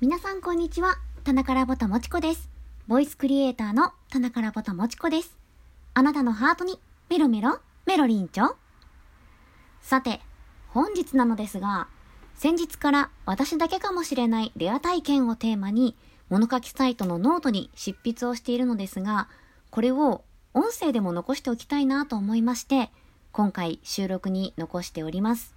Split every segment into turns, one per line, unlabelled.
皆さんこんにちは。田中らぼたもちこです。ボイスクリエイターの田中らぼたもちこです。あなたのハートにメロメロメロリンチョ？さて、本日なのですが、先日から私だけかもしれないレア体験をテーマに物書きサイトのノートに執筆をしているのですが、これを音声でも残しておきたいなと思いまして、今回収録に残しております。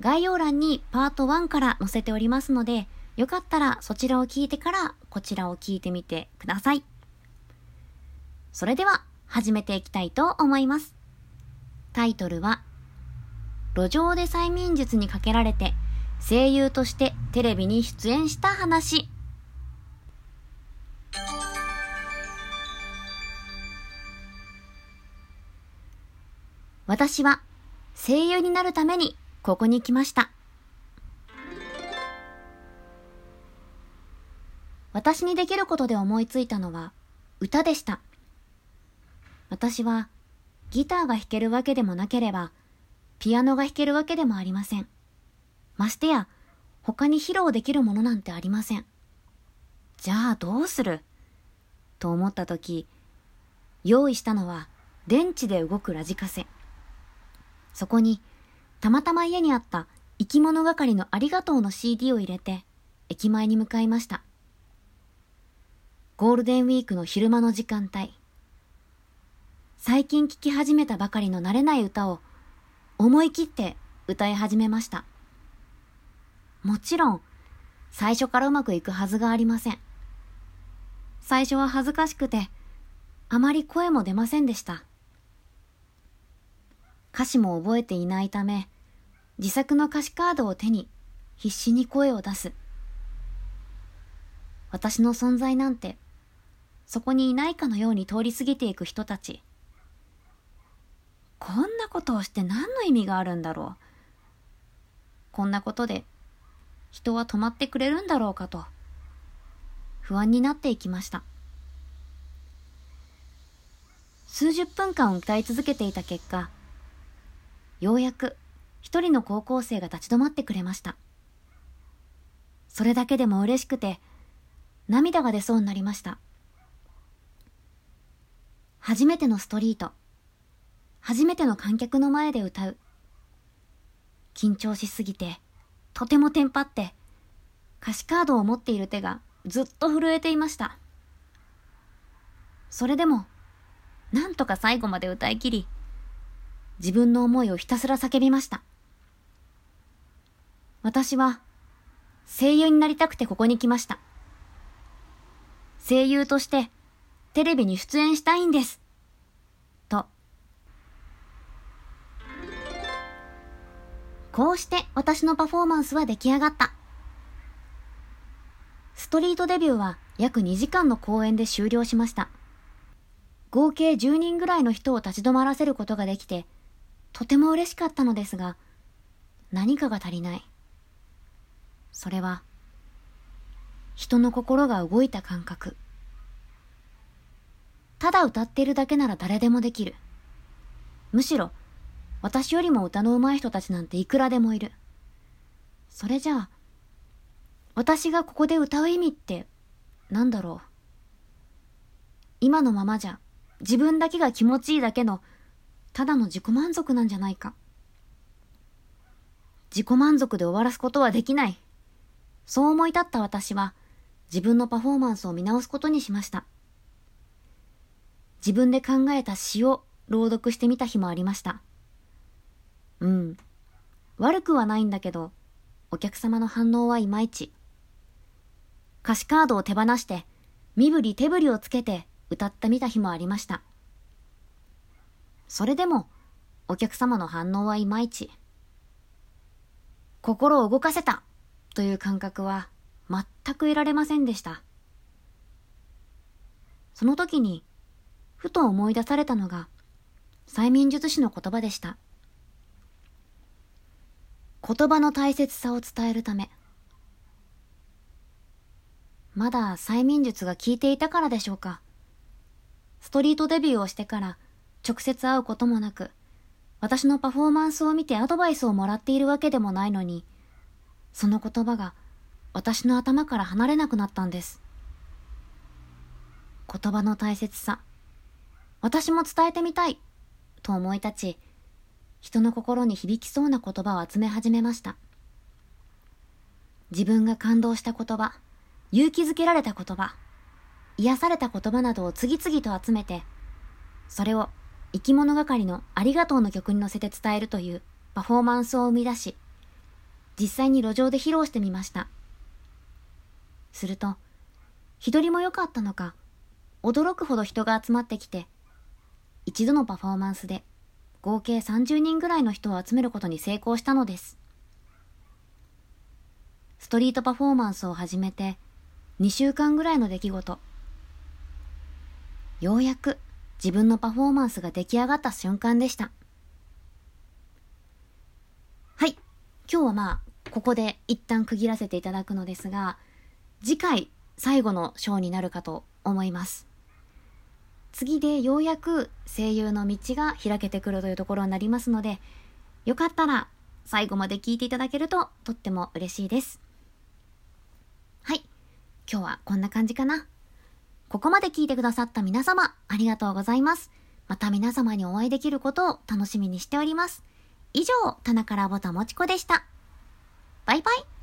概要欄にパート1から載せておりますので、よかったらそちらを聞いてからこちらを聞いてみてください。それでは始めていきたいと思います。タイトルは、路上で催眠術にかけられて声優としてテレビに出演した話。私は声優になるためにここに来ました。私にできることで思いついたのは歌でした。私はギターが弾けるわけでもなければ、ピアノが弾けるわけでもありません。ましてや、他に披露できるものなんてありません。じゃあどうする？と思ったとき、用意したのは電池で動くラジカセ。そこに、たまたま家にあった生き物係のありがとうの CD を入れて、駅前に向かいました。ゴールデンウィークの昼間の時間帯。最近聴き始めたばかりの慣れない歌を思い切って歌い始めました。もちろん、最初からうまくいくはずがありません。最初は恥ずかしくて、あまり声も出ませんでした。歌詞も覚えていないため、自作の歌詞カードを手に必死に声を出す。私の存在なんて、そこにいないかのように通り過ぎていく人たち。こんなことをして何の意味があるんだろう。こんなことで人は止まってくれるんだろうかと、不安になっていきました。数十分間歌い続けていた結果、ようやく一人の高校生が立ち止まってくれました。それだけでも嬉しくて、涙が出そうになりました。初めてのストリート。初めての観客の前で歌う。緊張しすぎて、とてもテンパって、歌詞カードを持っている手がずっと震えていました。それでも、なんとか最後まで歌い切り、自分の思いをひたすら叫びました。私は、声優になりたくてここに来ました。声優として、テレビに出演したいんです。と。こうして私のパフォーマンスは出来上がった。ストリートデビューは約2時間の公演で終了しました。合計10人ぐらいの人を立ち止まらせることができて、とても嬉しかったのですが、何かが足りない。それは、人の心が動いた感覚。ただ歌っているだけなら誰でもできる。むしろ、私よりも歌の上手い人たちなんていくらでもいる。それじゃあ、私がここで歌う意味って、なんだろう。今のままじゃ、自分だけが気持ちいいだけの、ただの自己満足なんじゃないか。自己満足で終わらすことはできない。そう思い立った私は、自分のパフォーマンスを見直すことにしました。自分で考えた詩を朗読してみた日もありました。うん。悪くはないんだけど、お客様の反応はいまいち。歌詞カードを手放して、身振り手振りをつけて歌ってみた日もありました。それでも、お客様の反応はいまいち。心を動かせたという感覚は全く得られませんでした。その時に、ふと思い出されたのが、催眠術師の言葉でした。言葉の大切さを伝えるため。まだ催眠術が効いていたからでしょうか。ストリートデビューをしてから直接会うこともなく、私のパフォーマンスを見てアドバイスをもらっているわけでもないのに、その言葉が私の頭から離れなくなったんです。言葉の大切さ、私も伝えてみたい、と思い立ち、人の心に響きそうな言葉を集め始めました。自分が感動した言葉、勇気づけられた言葉、癒された言葉などを次々と集めて、それを生き物係のありがとうの曲に乗せて伝えるというパフォーマンスを生み出し、実際に路上で披露してみました。すると、日りも良かったのか、驚くほど人が集まってきて、一度のパフォーマンスで合計30人ぐらいの人を集めることに成功したのです。ストリートパフォーマンスを始めて2週間ぐらいの出来事。ようやく自分のパフォーマンスが出来上がった瞬間でした。はい。今日はまあ、ここで一旦区切らせていただくのですが、次回最後のショーになるかと思います。次でようやく声優の道が開けてくるというところになりますので、よかったら最後まで聞いていただけるととっても嬉しいです。はい。今日はこんな感じかな。ここまで聞いてくださった皆様、ありがとうございます。また皆様にお会いできることを楽しみにしております。以上、棚からぼたもちこでした。バイバイ。